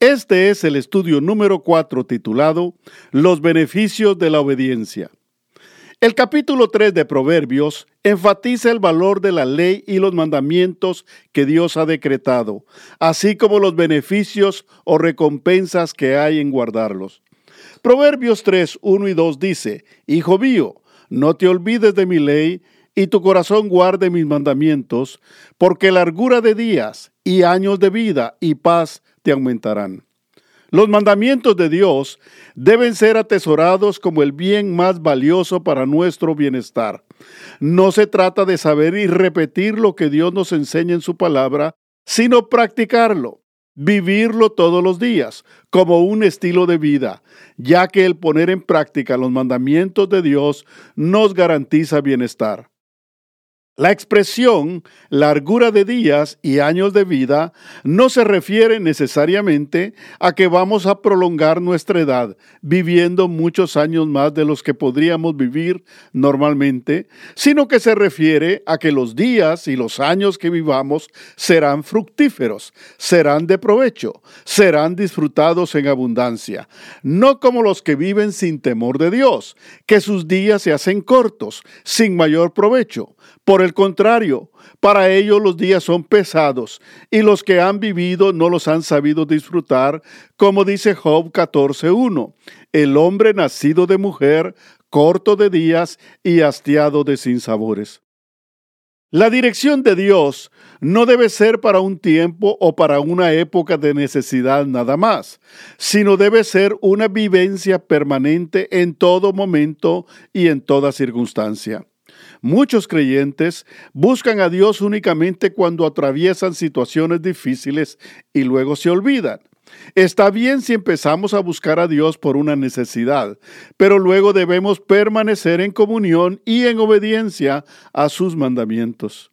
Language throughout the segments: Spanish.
Este es el estudio número 4 titulado Los beneficios de la obediencia. El capítulo 3 de Proverbios enfatiza el valor de la ley y los mandamientos que Dios ha decretado, así como los beneficios o recompensas que hay en guardarlos. Proverbios 3, 1 y 2 dice, Hijo mío, no te olvides de mi ley y tu corazón guarde mis mandamientos, porque largura de días y años de vida y paz te aumentarán. Los mandamientos de Dios deben ser atesorados como el bien más valioso para nuestro bienestar. No se trata de saber y repetir lo que Dios nos enseña en su palabra, sino practicarlo, vivirlo todos los días, como un estilo de vida, ya que el poner en práctica los mandamientos de Dios nos garantiza bienestar. La expresión largura de días y años de vida no se refiere necesariamente a que vamos a prolongar nuestra edad viviendo muchos años más de los que podríamos vivir normalmente, sino que se refiere a que los días y los años que vivamos serán fructíferos, serán de provecho, serán disfrutados en abundancia, no como los que viven sin temor de Dios, que sus días se hacen cortos, sin mayor provecho. Por el contrario, para ellos los días son pesados y los que han vivido no los han sabido disfrutar, como dice Job 14.1. El hombre nacido de mujer, corto de días y hastiado de sinsabores. La dirección de Dios no debe ser para un tiempo o para una época de necesidad nada más, sino debe ser una vivencia permanente en todo momento y en toda circunstancia. Muchos creyentes buscan a Dios únicamente cuando atraviesan situaciones difíciles y luego se olvidan. Está bien si empezamos a buscar a Dios por una necesidad, pero luego debemos permanecer en comunión y en obediencia a sus mandamientos.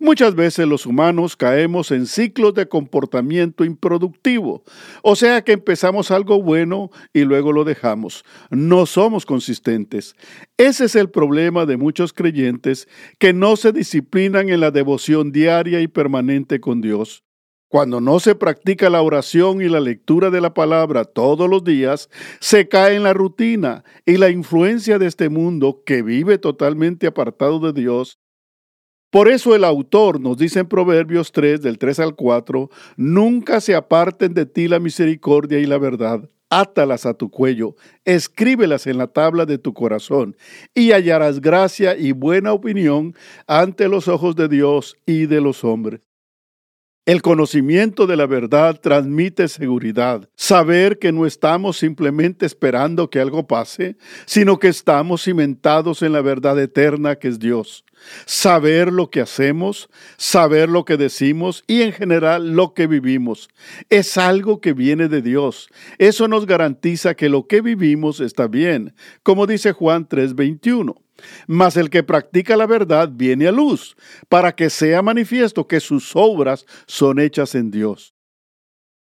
Muchas veces los humanos caemos en ciclos de comportamiento improductivo, o sea que empezamos algo bueno y luego lo dejamos. No somos consistentes. Ese es el problema de muchos creyentes que no se disciplinan en la devoción diaria y permanente con Dios. Cuando no se practica la oración y la lectura de la palabra todos los días, se cae en la rutina y la influencia de este mundo que vive totalmente apartado de Dios por eso el autor nos dice en Proverbios 3, del 3 al 4, nunca se aparten de ti la misericordia y la verdad. Átalas a tu cuello, escríbelas en la tabla de tu corazón, y hallarás gracia y buena opinión ante los ojos de Dios y de los hombres. El conocimiento de la verdad transmite seguridad, saber que no estamos simplemente esperando que algo pase, sino que estamos cimentados en la verdad eterna que es Dios. Saber lo que hacemos, saber lo que decimos y en general lo que vivimos. Es algo que viene de Dios. Eso nos garantiza que lo que vivimos está bien, como dice Juan 3:21. Mas el que practica la verdad viene a luz, para que sea manifiesto que sus obras son hechas en Dios.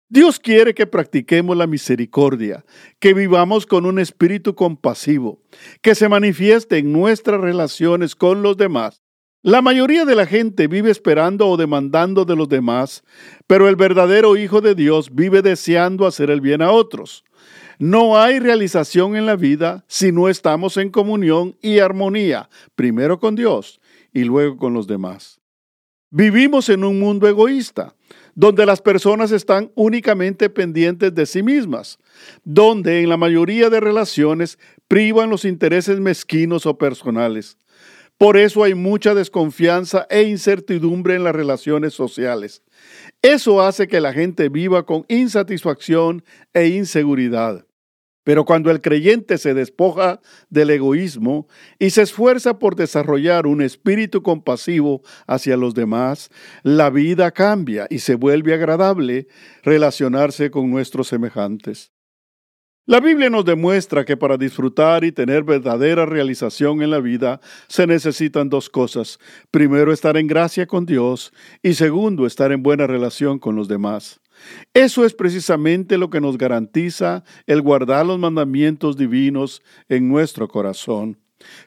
Dios quiere que practiquemos la misericordia, que vivamos con un espíritu compasivo, que se manifieste en nuestras relaciones con los demás. La mayoría de la gente vive esperando o demandando de los demás, pero el verdadero Hijo de Dios vive deseando hacer el bien a otros. No hay realización en la vida si no estamos en comunión y armonía, primero con Dios y luego con los demás. Vivimos en un mundo egoísta, donde las personas están únicamente pendientes de sí mismas, donde en la mayoría de relaciones privan los intereses mezquinos o personales. Por eso hay mucha desconfianza e incertidumbre en las relaciones sociales. Eso hace que la gente viva con insatisfacción e inseguridad. Pero cuando el creyente se despoja del egoísmo y se esfuerza por desarrollar un espíritu compasivo hacia los demás, la vida cambia y se vuelve agradable relacionarse con nuestros semejantes. La Biblia nos demuestra que para disfrutar y tener verdadera realización en la vida se necesitan dos cosas. Primero, estar en gracia con Dios y segundo, estar en buena relación con los demás. Eso es precisamente lo que nos garantiza el guardar los mandamientos divinos en nuestro corazón.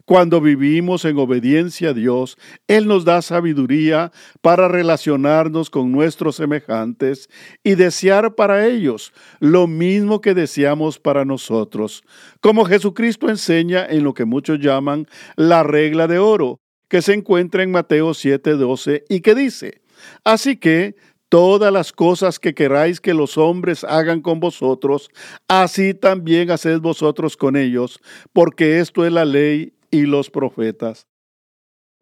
Cuando vivimos en obediencia a Dios, Él nos da sabiduría para relacionarnos con nuestros semejantes y desear para ellos lo mismo que deseamos para nosotros, como Jesucristo enseña en lo que muchos llaman la regla de oro, que se encuentra en Mateo 7:12 y que dice, Así que todas las cosas que queráis que los hombres hagan con vosotros, así también haced vosotros con ellos, porque esto es la ley y los profetas.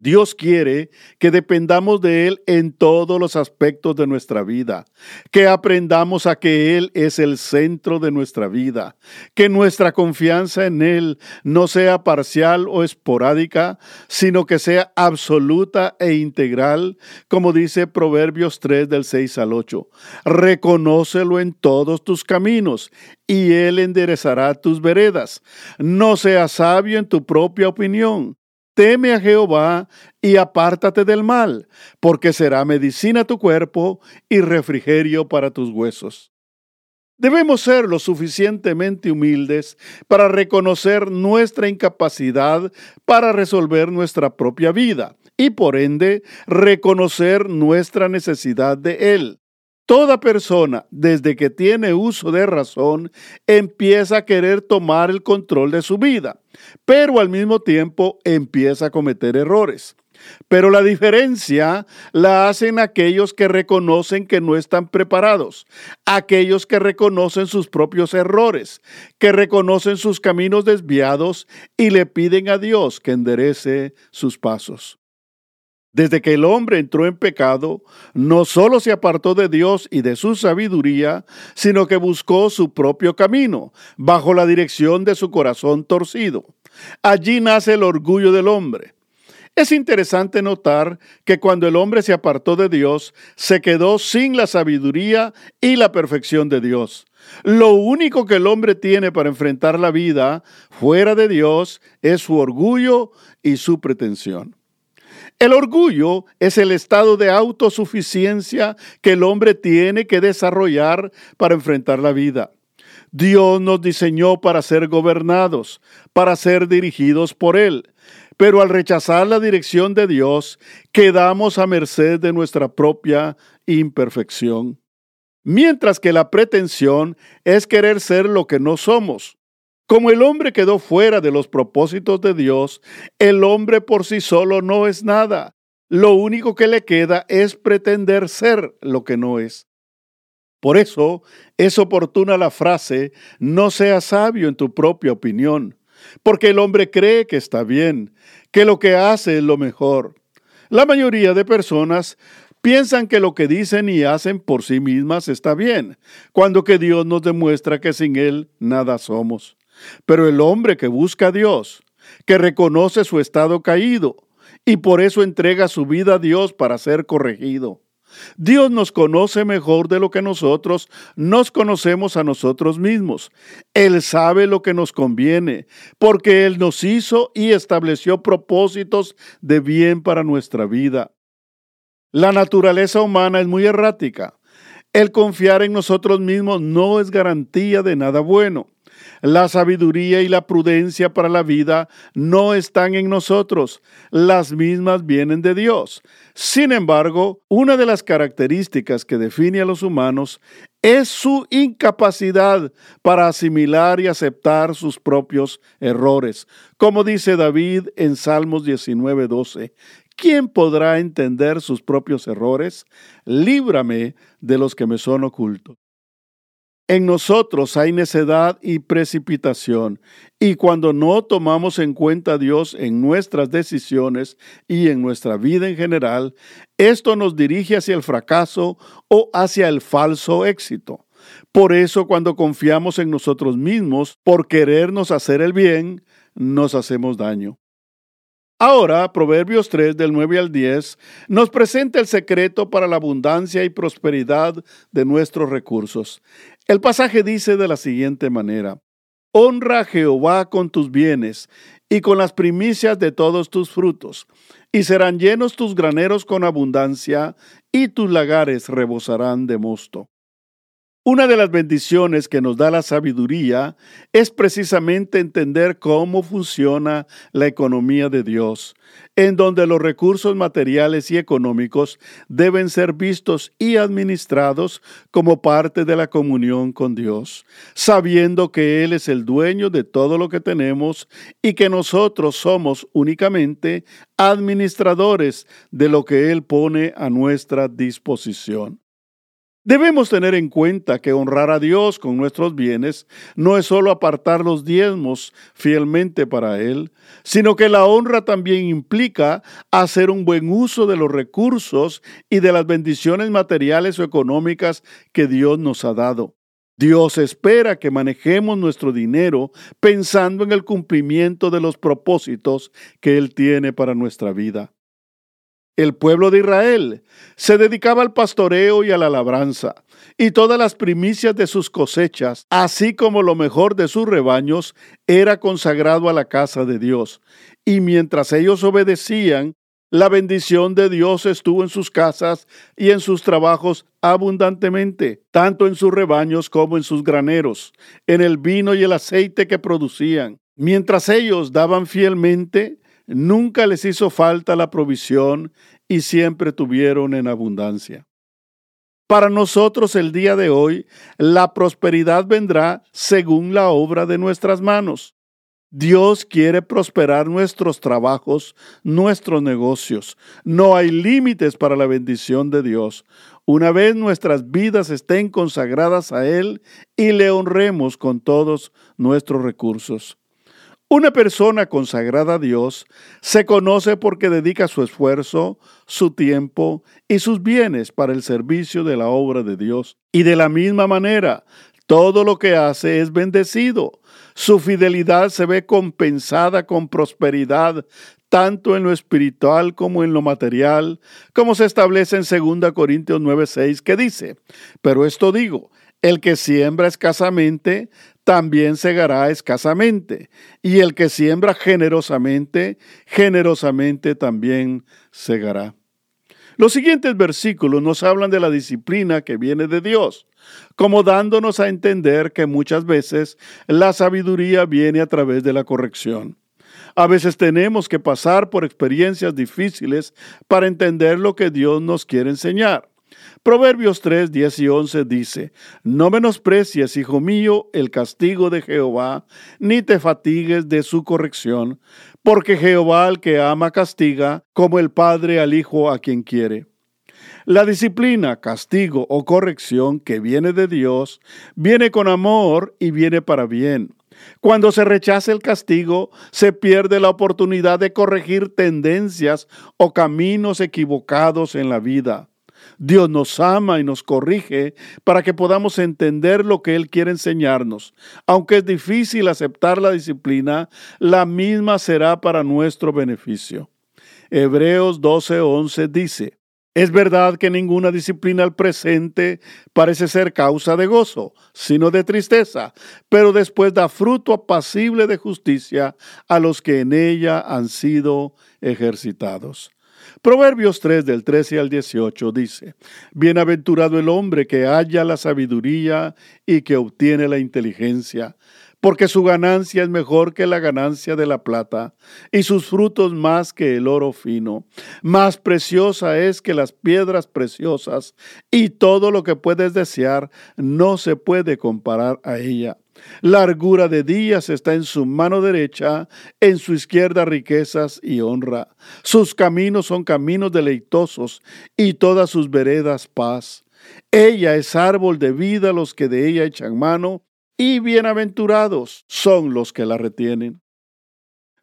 Dios quiere que dependamos de Él en todos los aspectos de nuestra vida, que aprendamos a que Él es el centro de nuestra vida, que nuestra confianza en Él no sea parcial o esporádica, sino que sea absoluta e integral, como dice Proverbios 3 del 6 al 8. Reconócelo en todos tus caminos y Él enderezará tus veredas. No seas sabio en tu propia opinión Teme a Jehová y apártate del mal, porque será medicina tu cuerpo y refrigerio para tus huesos. Debemos ser lo suficientemente humildes para reconocer nuestra incapacidad para resolver nuestra propia vida y por ende reconocer nuestra necesidad de Él. Toda persona, desde que tiene uso de razón, empieza a querer tomar el control de su vida, pero al mismo tiempo empieza a cometer errores. Pero la diferencia la hacen aquellos que reconocen que no están preparados, aquellos que reconocen sus propios errores, que reconocen sus caminos desviados y le piden a Dios que enderece sus pasos. Desde que el hombre entró en pecado, no solo se apartó de Dios y de su sabiduría, sino que buscó su propio camino, bajo la dirección de su corazón torcido. Allí nace el orgullo del hombre. Es interesante notar que cuando el hombre se apartó de Dios, se quedó sin la sabiduría y la perfección de Dios. Lo único que el hombre tiene para enfrentar la vida fuera de Dios es su orgullo y su pretensión. El orgullo es el estado de autosuficiencia que el hombre tiene que desarrollar para enfrentar la vida. Dios nos diseñó para ser gobernados, para ser dirigidos por Él. Pero al rechazar la dirección de Dios, quedamos a merced de nuestra propia imperfección. Mientras que la pretensión es querer ser lo que no somos. Como el hombre quedó fuera de los propósitos de Dios, el hombre por sí solo no es nada. Lo único que le queda es pretender ser lo que no es. Por eso es oportuna la frase, no seas sabio en tu propia opinión, porque el hombre cree que está bien, que lo que hace es lo mejor. La mayoría de personas piensan que lo que dicen y hacen por sí mismas está bien, cuando que Dios nos demuestra que sin Él nada somos. Pero el hombre que busca a Dios, que reconoce su estado caído y por eso entrega su vida a Dios para ser corregido. Dios nos conoce mejor de lo que nosotros nos conocemos a nosotros mismos. Él sabe lo que nos conviene, porque Él nos hizo y estableció propósitos de bien para nuestra vida. La naturaleza humana es muy errática. El confiar en nosotros mismos no es garantía de nada bueno. La sabiduría y la prudencia para la vida no están en nosotros, las mismas vienen de Dios. Sin embargo, una de las características que define a los humanos es su incapacidad para asimilar y aceptar sus propios errores. Como dice David en Salmos 19:12, ¿quién podrá entender sus propios errores? Líbrame de los que me son ocultos. En nosotros hay necedad y precipitación, y cuando no tomamos en cuenta a Dios en nuestras decisiones y en nuestra vida en general, esto nos dirige hacia el fracaso o hacia el falso éxito. Por eso cuando confiamos en nosotros mismos por querernos hacer el bien, nos hacemos daño. Ahora, Proverbios 3 del 9 al 10 nos presenta el secreto para la abundancia y prosperidad de nuestros recursos. El pasaje dice de la siguiente manera, Honra a Jehová con tus bienes y con las primicias de todos tus frutos, y serán llenos tus graneros con abundancia, y tus lagares rebosarán de mosto. Una de las bendiciones que nos da la sabiduría es precisamente entender cómo funciona la economía de Dios, en donde los recursos materiales y económicos deben ser vistos y administrados como parte de la comunión con Dios, sabiendo que Él es el dueño de todo lo que tenemos y que nosotros somos únicamente administradores de lo que Él pone a nuestra disposición. Debemos tener en cuenta que honrar a Dios con nuestros bienes no es solo apartar los diezmos fielmente para Él, sino que la honra también implica hacer un buen uso de los recursos y de las bendiciones materiales o económicas que Dios nos ha dado. Dios espera que manejemos nuestro dinero pensando en el cumplimiento de los propósitos que Él tiene para nuestra vida. El pueblo de Israel se dedicaba al pastoreo y a la labranza, y todas las primicias de sus cosechas, así como lo mejor de sus rebaños, era consagrado a la casa de Dios. Y mientras ellos obedecían, la bendición de Dios estuvo en sus casas y en sus trabajos abundantemente, tanto en sus rebaños como en sus graneros, en el vino y el aceite que producían. Mientras ellos daban fielmente, Nunca les hizo falta la provisión y siempre tuvieron en abundancia. Para nosotros el día de hoy, la prosperidad vendrá según la obra de nuestras manos. Dios quiere prosperar nuestros trabajos, nuestros negocios. No hay límites para la bendición de Dios. Una vez nuestras vidas estén consagradas a Él y le honremos con todos nuestros recursos. Una persona consagrada a Dios se conoce porque dedica su esfuerzo, su tiempo y sus bienes para el servicio de la obra de Dios. Y de la misma manera, todo lo que hace es bendecido. Su fidelidad se ve compensada con prosperidad, tanto en lo espiritual como en lo material, como se establece en 2 Corintios 9:6, que dice, pero esto digo, el que siembra escasamente, también segará escasamente, y el que siembra generosamente, generosamente también segará. Los siguientes versículos nos hablan de la disciplina que viene de Dios, como dándonos a entender que muchas veces la sabiduría viene a través de la corrección. A veces tenemos que pasar por experiencias difíciles para entender lo que Dios nos quiere enseñar. Proverbios 3, 10 y 11 dice, No menosprecies, hijo mío, el castigo de Jehová, ni te fatigues de su corrección, porque Jehová al que ama castiga, como el Padre al Hijo a quien quiere. La disciplina, castigo o corrección que viene de Dios, viene con amor y viene para bien. Cuando se rechaza el castigo, se pierde la oportunidad de corregir tendencias o caminos equivocados en la vida. Dios nos ama y nos corrige para que podamos entender lo que Él quiere enseñarnos. Aunque es difícil aceptar la disciplina, la misma será para nuestro beneficio. Hebreos 12:11 dice, es verdad que ninguna disciplina al presente parece ser causa de gozo, sino de tristeza, pero después da fruto apacible de justicia a los que en ella han sido ejercitados. Proverbios 3 del 13 al 18 dice, Bienaventurado el hombre que halla la sabiduría y que obtiene la inteligencia, porque su ganancia es mejor que la ganancia de la plata, y sus frutos más que el oro fino. Más preciosa es que las piedras preciosas, y todo lo que puedes desear no se puede comparar a ella. Largura de días está en su mano derecha, en su izquierda riquezas y honra. Sus caminos son caminos deleitosos y todas sus veredas paz. Ella es árbol de vida los que de ella echan mano, y bienaventurados son los que la retienen.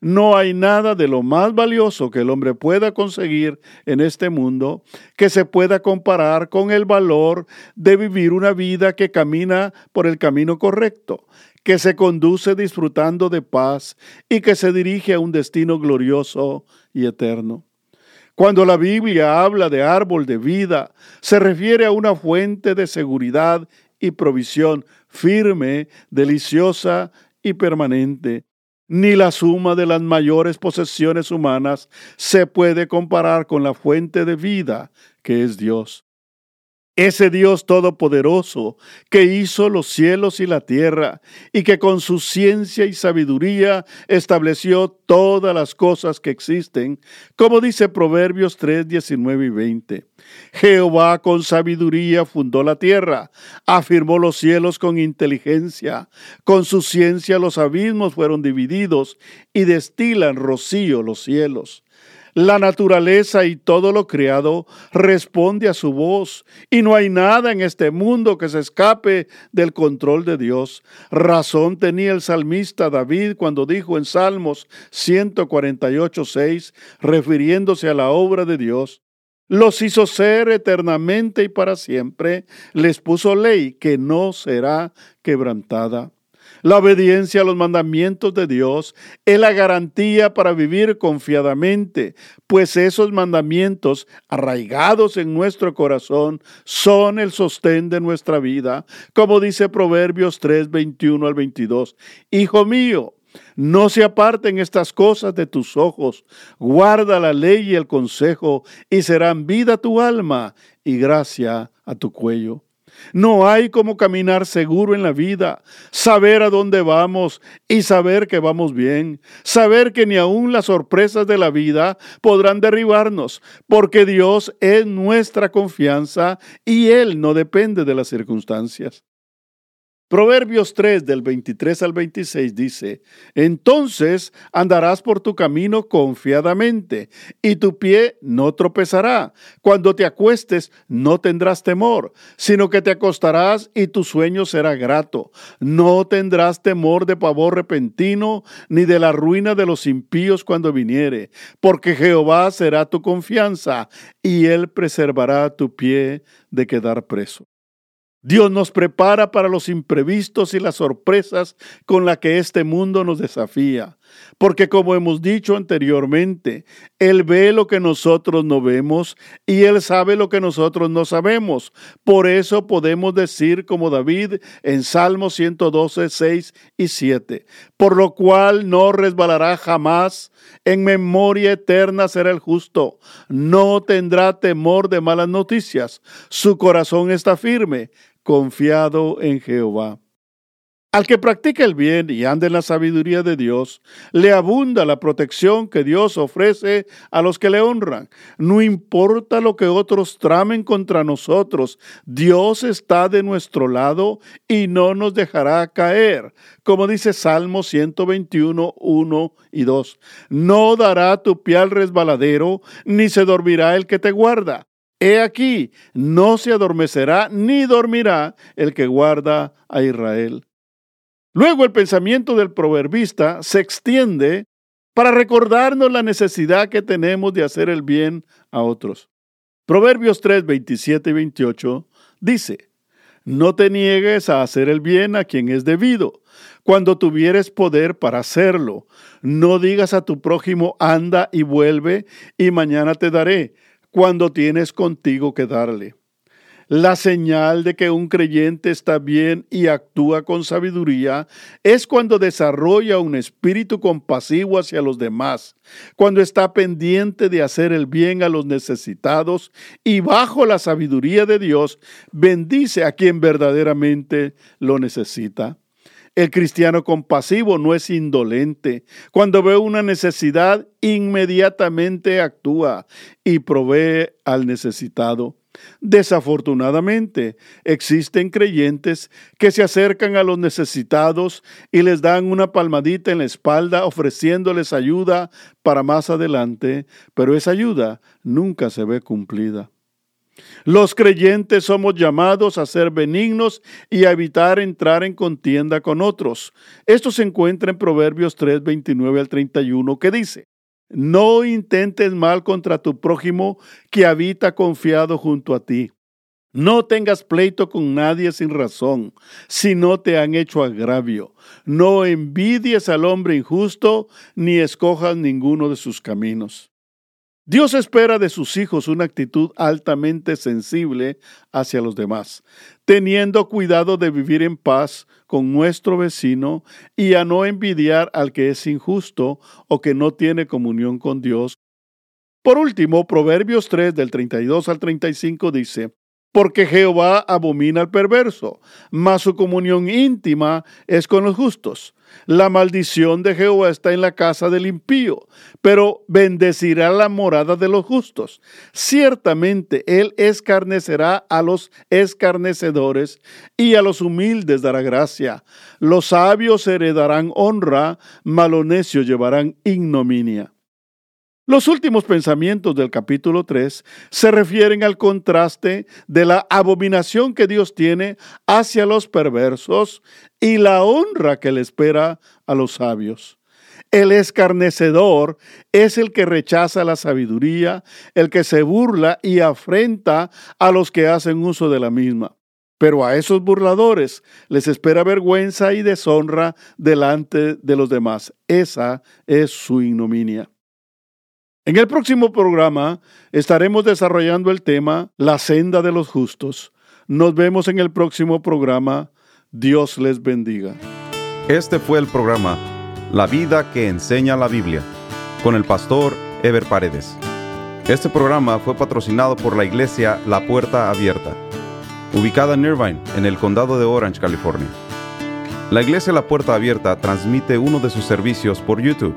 No hay nada de lo más valioso que el hombre pueda conseguir en este mundo que se pueda comparar con el valor de vivir una vida que camina por el camino correcto, que se conduce disfrutando de paz y que se dirige a un destino glorioso y eterno. Cuando la Biblia habla de árbol de vida, se refiere a una fuente de seguridad y provisión firme, deliciosa y permanente. Ni la suma de las mayores posesiones humanas se puede comparar con la fuente de vida que es Dios. Ese Dios todopoderoso que hizo los cielos y la tierra y que con su ciencia y sabiduría estableció todas las cosas que existen, como dice Proverbios 3, 19 y 20. Jehová con sabiduría fundó la tierra, afirmó los cielos con inteligencia, con su ciencia los abismos fueron divididos y destilan rocío los cielos. La naturaleza y todo lo creado responde a su voz y no hay nada en este mundo que se escape del control de Dios. Razón tenía el salmista David cuando dijo en Salmos 148.6, refiriéndose a la obra de Dios, los hizo ser eternamente y para siempre, les puso ley que no será quebrantada. La obediencia a los mandamientos de Dios es la garantía para vivir confiadamente, pues esos mandamientos arraigados en nuestro corazón son el sostén de nuestra vida, como dice Proverbios 3, 21 al 22. Hijo mío, no se aparten estas cosas de tus ojos, guarda la ley y el consejo, y serán vida tu alma y gracia a tu cuello. No hay como caminar seguro en la vida, saber a dónde vamos y saber que vamos bien, saber que ni aun las sorpresas de la vida podrán derribarnos, porque Dios es nuestra confianza y Él no depende de las circunstancias. Proverbios 3 del 23 al 26 dice, Entonces andarás por tu camino confiadamente, y tu pie no tropezará. Cuando te acuestes no tendrás temor, sino que te acostarás y tu sueño será grato. No tendrás temor de pavor repentino, ni de la ruina de los impíos cuando viniere, porque Jehová será tu confianza, y él preservará tu pie de quedar preso. Dios nos prepara para los imprevistos y las sorpresas con las que este mundo nos desafía. Porque como hemos dicho anteriormente, Él ve lo que nosotros no vemos y Él sabe lo que nosotros no sabemos. Por eso podemos decir como David en Salmo 112, 6 y 7. Por lo cual no resbalará jamás, en memoria eterna será el justo. No tendrá temor de malas noticias. Su corazón está firme confiado en Jehová. Al que practica el bien y anda en la sabiduría de Dios, le abunda la protección que Dios ofrece a los que le honran. No importa lo que otros tramen contra nosotros, Dios está de nuestro lado y no nos dejará caer. Como dice Salmo 121, 1 y 2. No dará tu pie al resbaladero, ni se dormirá el que te guarda. He aquí, no se adormecerá ni dormirá el que guarda a Israel. Luego el pensamiento del proverbista se extiende para recordarnos la necesidad que tenemos de hacer el bien a otros. Proverbios 3, 27 y 28 dice, No te niegues a hacer el bien a quien es debido, cuando tuvieres poder para hacerlo. No digas a tu prójimo, anda y vuelve, y mañana te daré cuando tienes contigo que darle. La señal de que un creyente está bien y actúa con sabiduría es cuando desarrolla un espíritu compasivo hacia los demás, cuando está pendiente de hacer el bien a los necesitados y bajo la sabiduría de Dios bendice a quien verdaderamente lo necesita. El cristiano compasivo no es indolente. Cuando ve una necesidad, inmediatamente actúa y provee al necesitado. Desafortunadamente, existen creyentes que se acercan a los necesitados y les dan una palmadita en la espalda ofreciéndoles ayuda para más adelante, pero esa ayuda nunca se ve cumplida. Los creyentes somos llamados a ser benignos y a evitar entrar en contienda con otros. Esto se encuentra en Proverbios 3, 29 al 31, que dice, No intentes mal contra tu prójimo que habita confiado junto a ti. No tengas pleito con nadie sin razón, si no te han hecho agravio. No envidies al hombre injusto, ni escojas ninguno de sus caminos. Dios espera de sus hijos una actitud altamente sensible hacia los demás, teniendo cuidado de vivir en paz con nuestro vecino y a no envidiar al que es injusto o que no tiene comunión con Dios. Por último, Proverbios 3 del 32 al 35 dice, porque Jehová abomina al perverso, mas su comunión íntima es con los justos. La maldición de Jehová está en la casa del impío, pero bendecirá la morada de los justos. Ciertamente él escarnecerá a los escarnecedores y a los humildes dará gracia. Los sabios heredarán honra, malonecios llevarán ignominia. Los últimos pensamientos del capítulo 3 se refieren al contraste de la abominación que Dios tiene hacia los perversos y la honra que le espera a los sabios. El escarnecedor es el que rechaza la sabiduría, el que se burla y afrenta a los que hacen uso de la misma. Pero a esos burladores les espera vergüenza y deshonra delante de los demás. Esa es su ignominia. En el próximo programa estaremos desarrollando el tema La senda de los justos. Nos vemos en el próximo programa. Dios les bendiga. Este fue el programa La vida que enseña la Biblia con el pastor Ever Paredes. Este programa fue patrocinado por la iglesia La Puerta Abierta, ubicada en Irvine, en el condado de Orange, California. La iglesia La Puerta Abierta transmite uno de sus servicios por YouTube